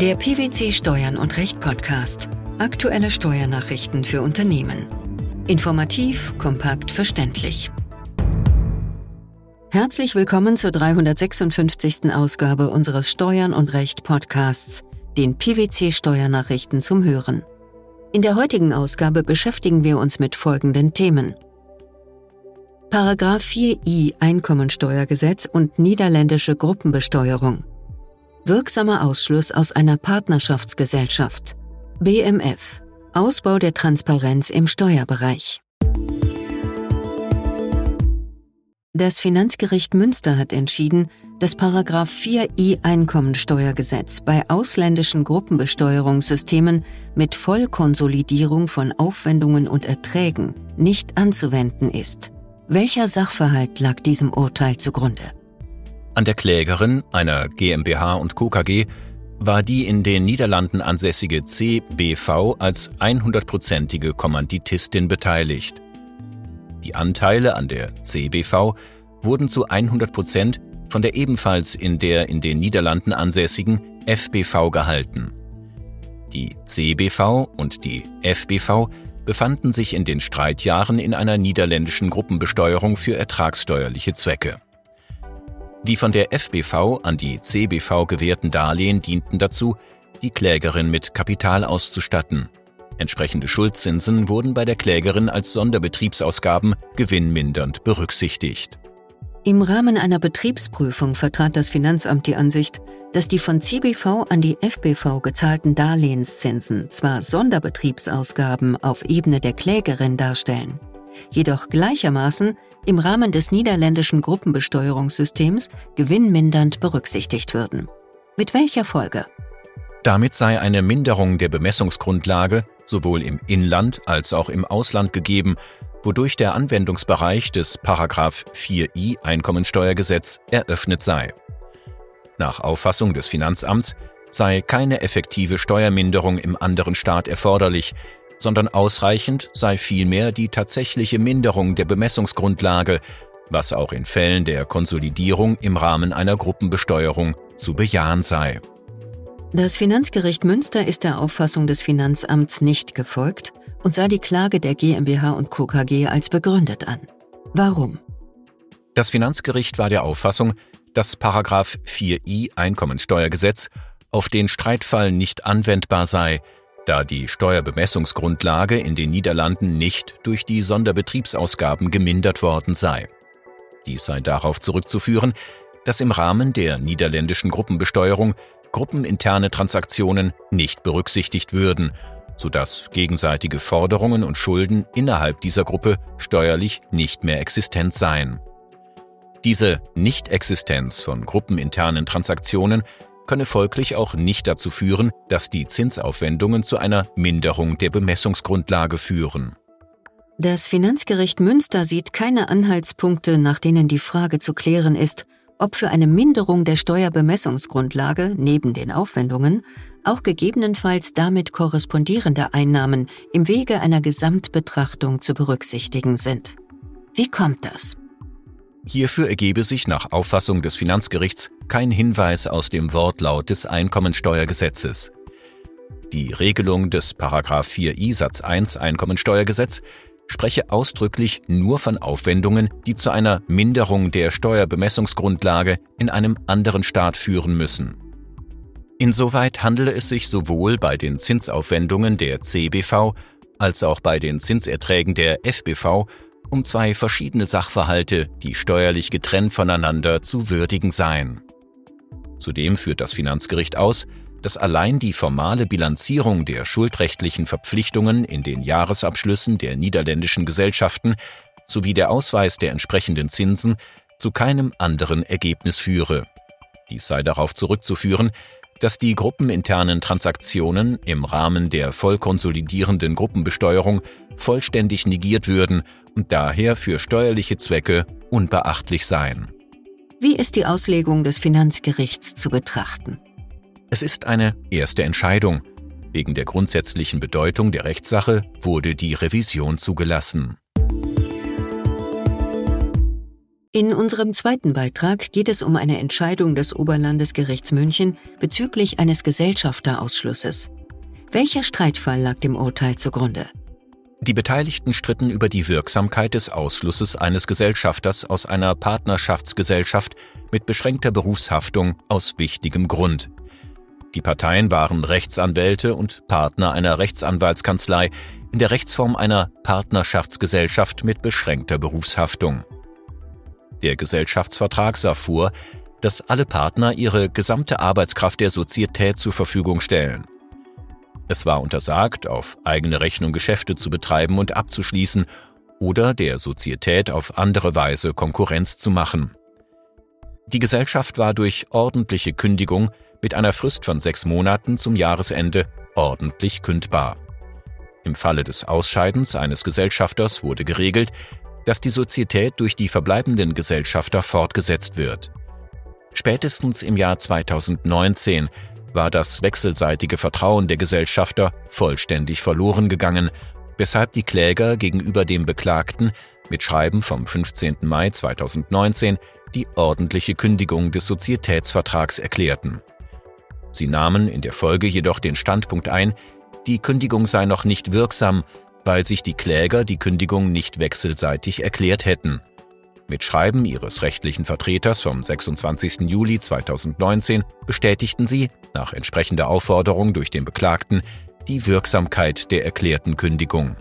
Der PwC Steuern und Recht Podcast. Aktuelle Steuernachrichten für Unternehmen. Informativ, kompakt, verständlich. Herzlich willkommen zur 356. Ausgabe unseres Steuern und Recht Podcasts, den PwC Steuernachrichten zum Hören. In der heutigen Ausgabe beschäftigen wir uns mit folgenden Themen. Paragraph 4i Einkommensteuergesetz und niederländische Gruppenbesteuerung. Wirksamer Ausschluss aus einer Partnerschaftsgesellschaft. BMF. Ausbau der Transparenz im Steuerbereich. Das Finanzgericht Münster hat entschieden, dass 4i Einkommensteuergesetz bei ausländischen Gruppenbesteuerungssystemen mit Vollkonsolidierung von Aufwendungen und Erträgen nicht anzuwenden ist. Welcher Sachverhalt lag diesem Urteil zugrunde? An der Klägerin, einer GmbH und Co. KG, war die in den Niederlanden ansässige CBV als 100-prozentige Kommanditistin beteiligt. Die Anteile an der CBV wurden zu 100 Prozent von der ebenfalls in der in den Niederlanden ansässigen FBV gehalten. Die CBV und die FBV befanden sich in den Streitjahren in einer niederländischen Gruppenbesteuerung für ertragssteuerliche Zwecke. Die von der FBV an die CBV gewährten Darlehen dienten dazu, die Klägerin mit Kapital auszustatten. Entsprechende Schuldzinsen wurden bei der Klägerin als Sonderbetriebsausgaben gewinnmindernd berücksichtigt. Im Rahmen einer Betriebsprüfung vertrat das Finanzamt die Ansicht, dass die von CBV an die FBV gezahlten Darlehenszinsen zwar Sonderbetriebsausgaben auf Ebene der Klägerin darstellen, jedoch gleichermaßen im Rahmen des niederländischen Gruppenbesteuerungssystems gewinnmindernd berücksichtigt würden. Mit welcher Folge? Damit sei eine Minderung der Bemessungsgrundlage sowohl im Inland als auch im Ausland gegeben, wodurch der Anwendungsbereich des 4i Einkommensteuergesetz eröffnet sei. Nach Auffassung des Finanzamts sei keine effektive Steuerminderung im anderen Staat erforderlich, sondern ausreichend sei vielmehr die tatsächliche Minderung der Bemessungsgrundlage, was auch in Fällen der Konsolidierung im Rahmen einer Gruppenbesteuerung zu bejahen sei. Das Finanzgericht Münster ist der Auffassung des Finanzamts nicht gefolgt und sah die Klage der GmbH und Co. KG als begründet an. Warum? Das Finanzgericht war der Auffassung, dass 4i Einkommensteuergesetz auf den Streitfall nicht anwendbar sei, da die Steuerbemessungsgrundlage in den Niederlanden nicht durch die Sonderbetriebsausgaben gemindert worden sei. Dies sei darauf zurückzuführen, dass im Rahmen der niederländischen Gruppenbesteuerung gruppeninterne Transaktionen nicht berücksichtigt würden, sodass gegenseitige Forderungen und Schulden innerhalb dieser Gruppe steuerlich nicht mehr existent seien. Diese Nichtexistenz von gruppeninternen Transaktionen könne folglich auch nicht dazu führen, dass die Zinsaufwendungen zu einer Minderung der Bemessungsgrundlage führen. Das Finanzgericht Münster sieht keine Anhaltspunkte, nach denen die Frage zu klären ist, ob für eine Minderung der Steuerbemessungsgrundlage neben den Aufwendungen auch gegebenenfalls damit korrespondierende Einnahmen im Wege einer Gesamtbetrachtung zu berücksichtigen sind. Wie kommt das? Hierfür ergebe sich nach Auffassung des Finanzgerichts kein Hinweis aus dem Wortlaut des Einkommensteuergesetzes. Die Regelung des 4i Satz 1 Einkommensteuergesetz spreche ausdrücklich nur von Aufwendungen, die zu einer Minderung der Steuerbemessungsgrundlage in einem anderen Staat führen müssen. Insoweit handele es sich sowohl bei den Zinsaufwendungen der CBV als auch bei den Zinserträgen der FBV um zwei verschiedene Sachverhalte, die steuerlich getrennt voneinander zu würdigen seien. Zudem führt das Finanzgericht aus, dass allein die formale Bilanzierung der schuldrechtlichen Verpflichtungen in den Jahresabschlüssen der niederländischen Gesellschaften sowie der Ausweis der entsprechenden Zinsen zu keinem anderen Ergebnis führe. Dies sei darauf zurückzuführen, dass die gruppeninternen Transaktionen im Rahmen der vollkonsolidierenden Gruppenbesteuerung vollständig negiert würden und daher für steuerliche Zwecke unbeachtlich seien. Wie ist die Auslegung des Finanzgerichts zu betrachten? Es ist eine erste Entscheidung. Wegen der grundsätzlichen Bedeutung der Rechtssache wurde die Revision zugelassen. In unserem zweiten Beitrag geht es um eine Entscheidung des Oberlandesgerichts München bezüglich eines Gesellschafterausschlusses. Welcher Streitfall lag dem Urteil zugrunde? Die Beteiligten stritten über die Wirksamkeit des Ausschlusses eines Gesellschafters aus einer Partnerschaftsgesellschaft mit beschränkter Berufshaftung aus wichtigem Grund. Die Parteien waren Rechtsanwälte und Partner einer Rechtsanwaltskanzlei in der Rechtsform einer Partnerschaftsgesellschaft mit beschränkter Berufshaftung. Der Gesellschaftsvertrag sah vor, dass alle Partner ihre gesamte Arbeitskraft der Sozietät zur Verfügung stellen. Es war untersagt, auf eigene Rechnung Geschäfte zu betreiben und abzuschließen oder der Sozietät auf andere Weise Konkurrenz zu machen. Die Gesellschaft war durch ordentliche Kündigung mit einer Frist von sechs Monaten zum Jahresende ordentlich kündbar. Im Falle des Ausscheidens eines Gesellschafters wurde geregelt, dass die Sozietät durch die verbleibenden Gesellschafter fortgesetzt wird. Spätestens im Jahr 2019 war das wechselseitige Vertrauen der Gesellschafter vollständig verloren gegangen, weshalb die Kläger gegenüber dem Beklagten mit Schreiben vom 15. Mai 2019 die ordentliche Kündigung des Sozietätsvertrags erklärten. Sie nahmen in der Folge jedoch den Standpunkt ein, die Kündigung sei noch nicht wirksam, weil sich die Kläger die Kündigung nicht wechselseitig erklärt hätten. Mit Schreiben ihres rechtlichen Vertreters vom 26. Juli 2019 bestätigten sie, nach entsprechender Aufforderung durch den Beklagten, die Wirksamkeit der erklärten Kündigung.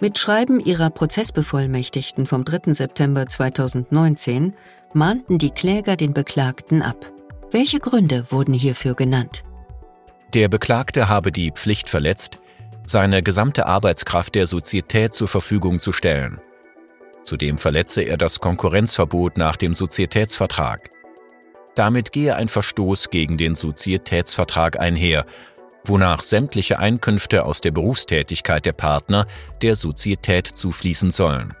Mit Schreiben ihrer Prozessbevollmächtigten vom 3. September 2019 mahnten die Kläger den Beklagten ab. Welche Gründe wurden hierfür genannt? Der Beklagte habe die Pflicht verletzt, seine gesamte Arbeitskraft der Sozietät zur Verfügung zu stellen. Zudem verletze er das Konkurrenzverbot nach dem Sozietätsvertrag. Damit gehe ein Verstoß gegen den Sozietätsvertrag einher, wonach sämtliche Einkünfte aus der Berufstätigkeit der Partner der Sozietät zufließen sollen.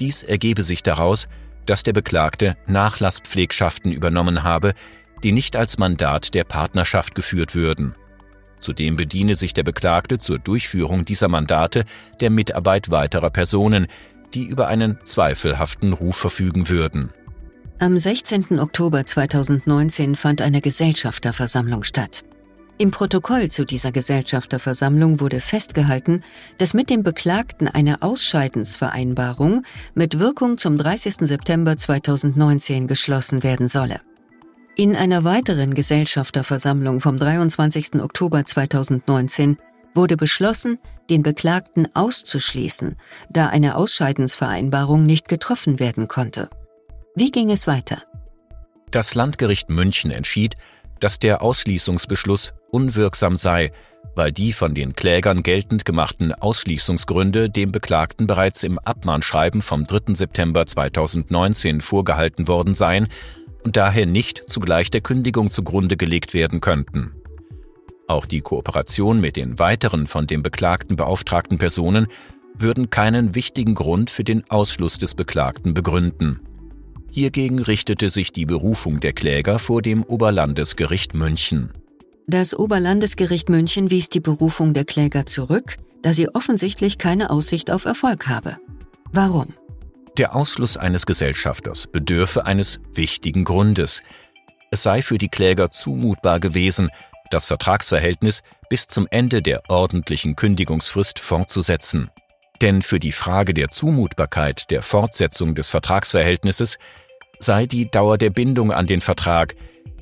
Dies ergebe sich daraus, dass der Beklagte Nachlasspflegschaften übernommen habe, die nicht als Mandat der Partnerschaft geführt würden. Zudem bediene sich der Beklagte zur Durchführung dieser Mandate der Mitarbeit weiterer Personen, die über einen zweifelhaften Ruf verfügen würden. Am 16. Oktober 2019 fand eine Gesellschafterversammlung statt. Im Protokoll zu dieser Gesellschafterversammlung wurde festgehalten, dass mit dem Beklagten eine Ausscheidensvereinbarung mit Wirkung zum 30. September 2019 geschlossen werden solle. In einer weiteren Gesellschafterversammlung vom 23. Oktober 2019 wurde beschlossen, den Beklagten auszuschließen, da eine Ausscheidensvereinbarung nicht getroffen werden konnte. Wie ging es weiter? Das Landgericht München entschied, dass der Ausschließungsbeschluss unwirksam sei, weil die von den Klägern geltend gemachten Ausschließungsgründe dem Beklagten bereits im Abmahnschreiben vom 3. September 2019 vorgehalten worden seien und daher nicht zugleich der Kündigung zugrunde gelegt werden könnten. Auch die Kooperation mit den weiteren von dem Beklagten beauftragten Personen würden keinen wichtigen Grund für den Ausschluss des Beklagten begründen. Hiergegen richtete sich die Berufung der Kläger vor dem Oberlandesgericht München. Das Oberlandesgericht München wies die Berufung der Kläger zurück, da sie offensichtlich keine Aussicht auf Erfolg habe. Warum? Der Ausschluss eines Gesellschafters bedürfe eines wichtigen Grundes. Es sei für die Kläger zumutbar gewesen, das Vertragsverhältnis bis zum Ende der ordentlichen Kündigungsfrist fortzusetzen. Denn für die Frage der Zumutbarkeit der Fortsetzung des Vertragsverhältnisses sei die Dauer der Bindung an den Vertrag,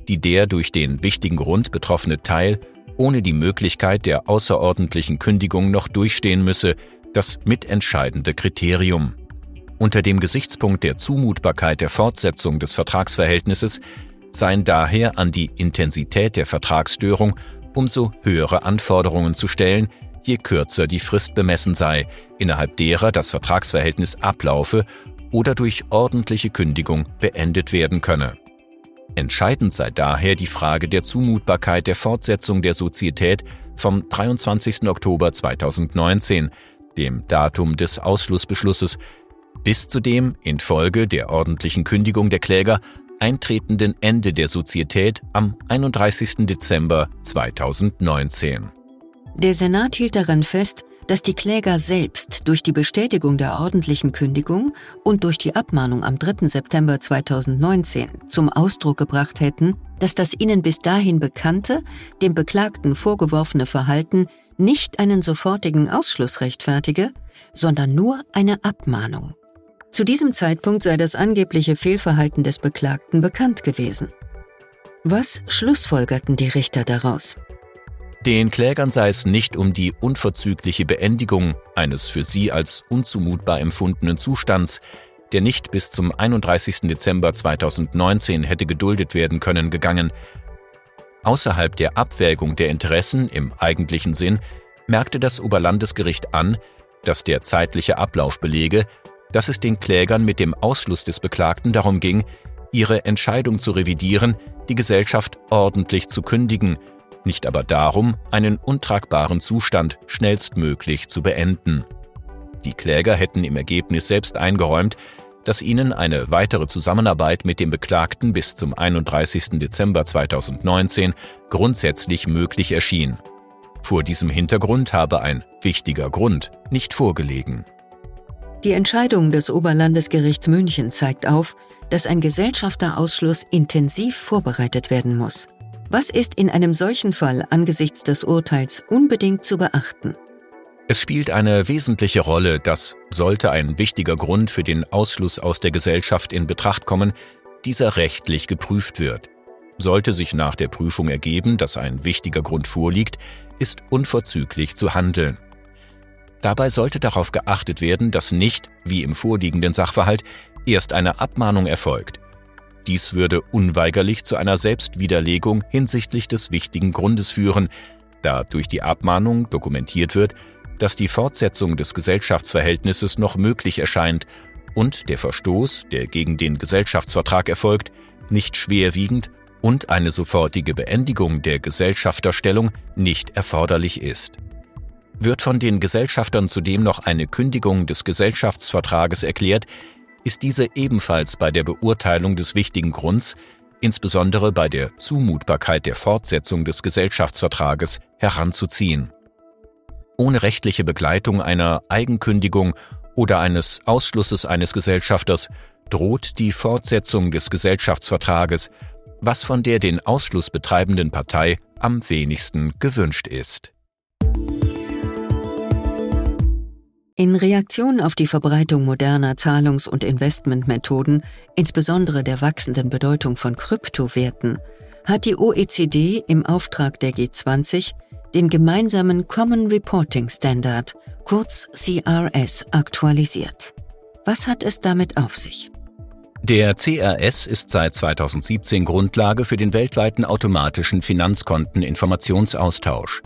die der durch den wichtigen Grund betroffene Teil ohne die Möglichkeit der außerordentlichen Kündigung noch durchstehen müsse, das mitentscheidende Kriterium. Unter dem Gesichtspunkt der Zumutbarkeit der Fortsetzung des Vertragsverhältnisses seien daher an die Intensität der Vertragsstörung umso höhere Anforderungen zu stellen, je kürzer die Frist bemessen sei, innerhalb derer das Vertragsverhältnis ablaufe oder durch ordentliche Kündigung beendet werden könne. Entscheidend sei daher die Frage der Zumutbarkeit der Fortsetzung der Sozietät vom 23. Oktober 2019, dem Datum des Ausschlussbeschlusses bis zu dem infolge der ordentlichen Kündigung der Kläger eintretenden Ende der Sozietät am 31. Dezember 2019. Der Senat hielt daran fest, dass die Kläger selbst durch die Bestätigung der ordentlichen Kündigung und durch die Abmahnung am 3. September 2019 zum Ausdruck gebracht hätten, dass das ihnen bis dahin bekannte, dem Beklagten vorgeworfene Verhalten nicht einen sofortigen Ausschluss rechtfertige, sondern nur eine Abmahnung. Zu diesem Zeitpunkt sei das angebliche Fehlverhalten des Beklagten bekannt gewesen. Was schlussfolgerten die Richter daraus? Den Klägern sei es nicht um die unverzügliche Beendigung eines für sie als unzumutbar empfundenen Zustands, der nicht bis zum 31. Dezember 2019 hätte geduldet werden können, gegangen. Außerhalb der Abwägung der Interessen im eigentlichen Sinn merkte das Oberlandesgericht an, dass der zeitliche Ablauf belege, dass es den Klägern mit dem Ausschluss des Beklagten darum ging, ihre Entscheidung zu revidieren, die Gesellschaft ordentlich zu kündigen, nicht aber darum, einen untragbaren Zustand schnellstmöglich zu beenden. Die Kläger hätten im Ergebnis selbst eingeräumt, dass ihnen eine weitere Zusammenarbeit mit dem Beklagten bis zum 31. Dezember 2019 grundsätzlich möglich erschien. Vor diesem Hintergrund habe ein wichtiger Grund nicht vorgelegen. Die Entscheidung des Oberlandesgerichts München zeigt auf, dass ein Gesellschafterausschluss intensiv vorbereitet werden muss. Was ist in einem solchen Fall angesichts des Urteils unbedingt zu beachten? Es spielt eine wesentliche Rolle, dass, sollte ein wichtiger Grund für den Ausschluss aus der Gesellschaft in Betracht kommen, dieser rechtlich geprüft wird. Sollte sich nach der Prüfung ergeben, dass ein wichtiger Grund vorliegt, ist unverzüglich zu handeln. Dabei sollte darauf geachtet werden, dass nicht, wie im vorliegenden Sachverhalt, erst eine Abmahnung erfolgt. Dies würde unweigerlich zu einer Selbstwiderlegung hinsichtlich des wichtigen Grundes führen, da durch die Abmahnung dokumentiert wird, dass die Fortsetzung des Gesellschaftsverhältnisses noch möglich erscheint und der Verstoß, der gegen den Gesellschaftsvertrag erfolgt, nicht schwerwiegend und eine sofortige Beendigung der Gesellschafterstellung nicht erforderlich ist. Wird von den Gesellschaftern zudem noch eine Kündigung des Gesellschaftsvertrages erklärt, ist diese ebenfalls bei der Beurteilung des wichtigen Grunds, insbesondere bei der Zumutbarkeit der Fortsetzung des Gesellschaftsvertrages, heranzuziehen. Ohne rechtliche Begleitung einer Eigenkündigung oder eines Ausschlusses eines Gesellschafters droht die Fortsetzung des Gesellschaftsvertrages, was von der den Ausschluss betreibenden Partei am wenigsten gewünscht ist. In Reaktion auf die Verbreitung moderner Zahlungs- und Investmentmethoden, insbesondere der wachsenden Bedeutung von Kryptowerten, hat die OECD im Auftrag der G20 den gemeinsamen Common Reporting Standard, kurz CRS, aktualisiert. Was hat es damit auf sich? Der CRS ist seit 2017 Grundlage für den weltweiten automatischen Finanzkonteninformationsaustausch.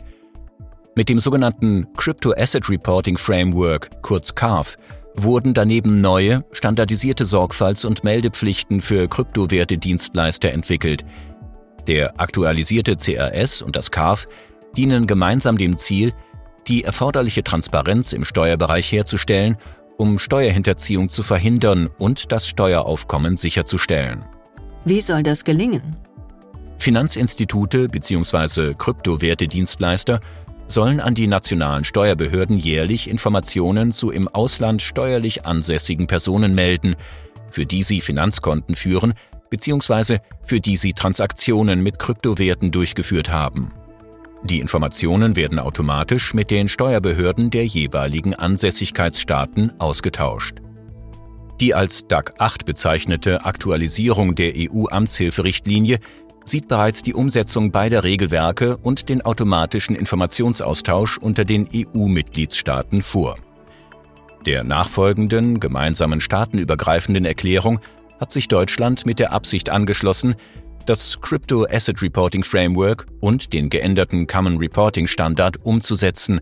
Mit dem sogenannten Crypto Asset Reporting Framework, kurz CARF, wurden daneben neue, standardisierte Sorgfalts- und Meldepflichten für Kryptowerte-Dienstleister entwickelt. Der aktualisierte CRS und das CARF dienen gemeinsam dem Ziel, die erforderliche Transparenz im Steuerbereich herzustellen, um Steuerhinterziehung zu verhindern und das Steueraufkommen sicherzustellen. Wie soll das gelingen? Finanzinstitute bzw. Kryptowerte-Dienstleister sollen an die nationalen Steuerbehörden jährlich Informationen zu im Ausland steuerlich ansässigen Personen melden, für die sie Finanzkonten führen bzw. für die sie Transaktionen mit Kryptowerten durchgeführt haben. Die Informationen werden automatisch mit den Steuerbehörden der jeweiligen Ansässigkeitsstaaten ausgetauscht. Die als DAC 8 bezeichnete Aktualisierung der EU-Amtshilferichtlinie sieht bereits die Umsetzung beider Regelwerke und den automatischen Informationsaustausch unter den EU-Mitgliedstaaten vor. Der nachfolgenden gemeinsamen staatenübergreifenden Erklärung hat sich Deutschland mit der Absicht angeschlossen, das Crypto Asset Reporting Framework und den geänderten Common Reporting Standard umzusetzen,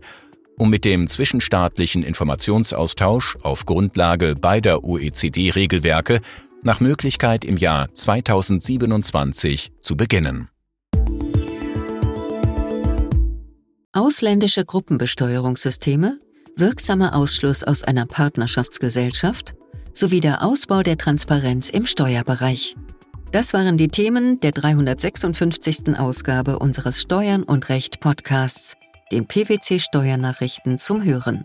um mit dem zwischenstaatlichen Informationsaustausch auf Grundlage beider OECD-Regelwerke nach Möglichkeit im Jahr 2027 zu beginnen. Ausländische Gruppenbesteuerungssysteme, wirksamer Ausschluss aus einer Partnerschaftsgesellschaft sowie der Ausbau der Transparenz im Steuerbereich. Das waren die Themen der 356. Ausgabe unseres Steuern und Recht Podcasts den PwC Steuernachrichten zum Hören.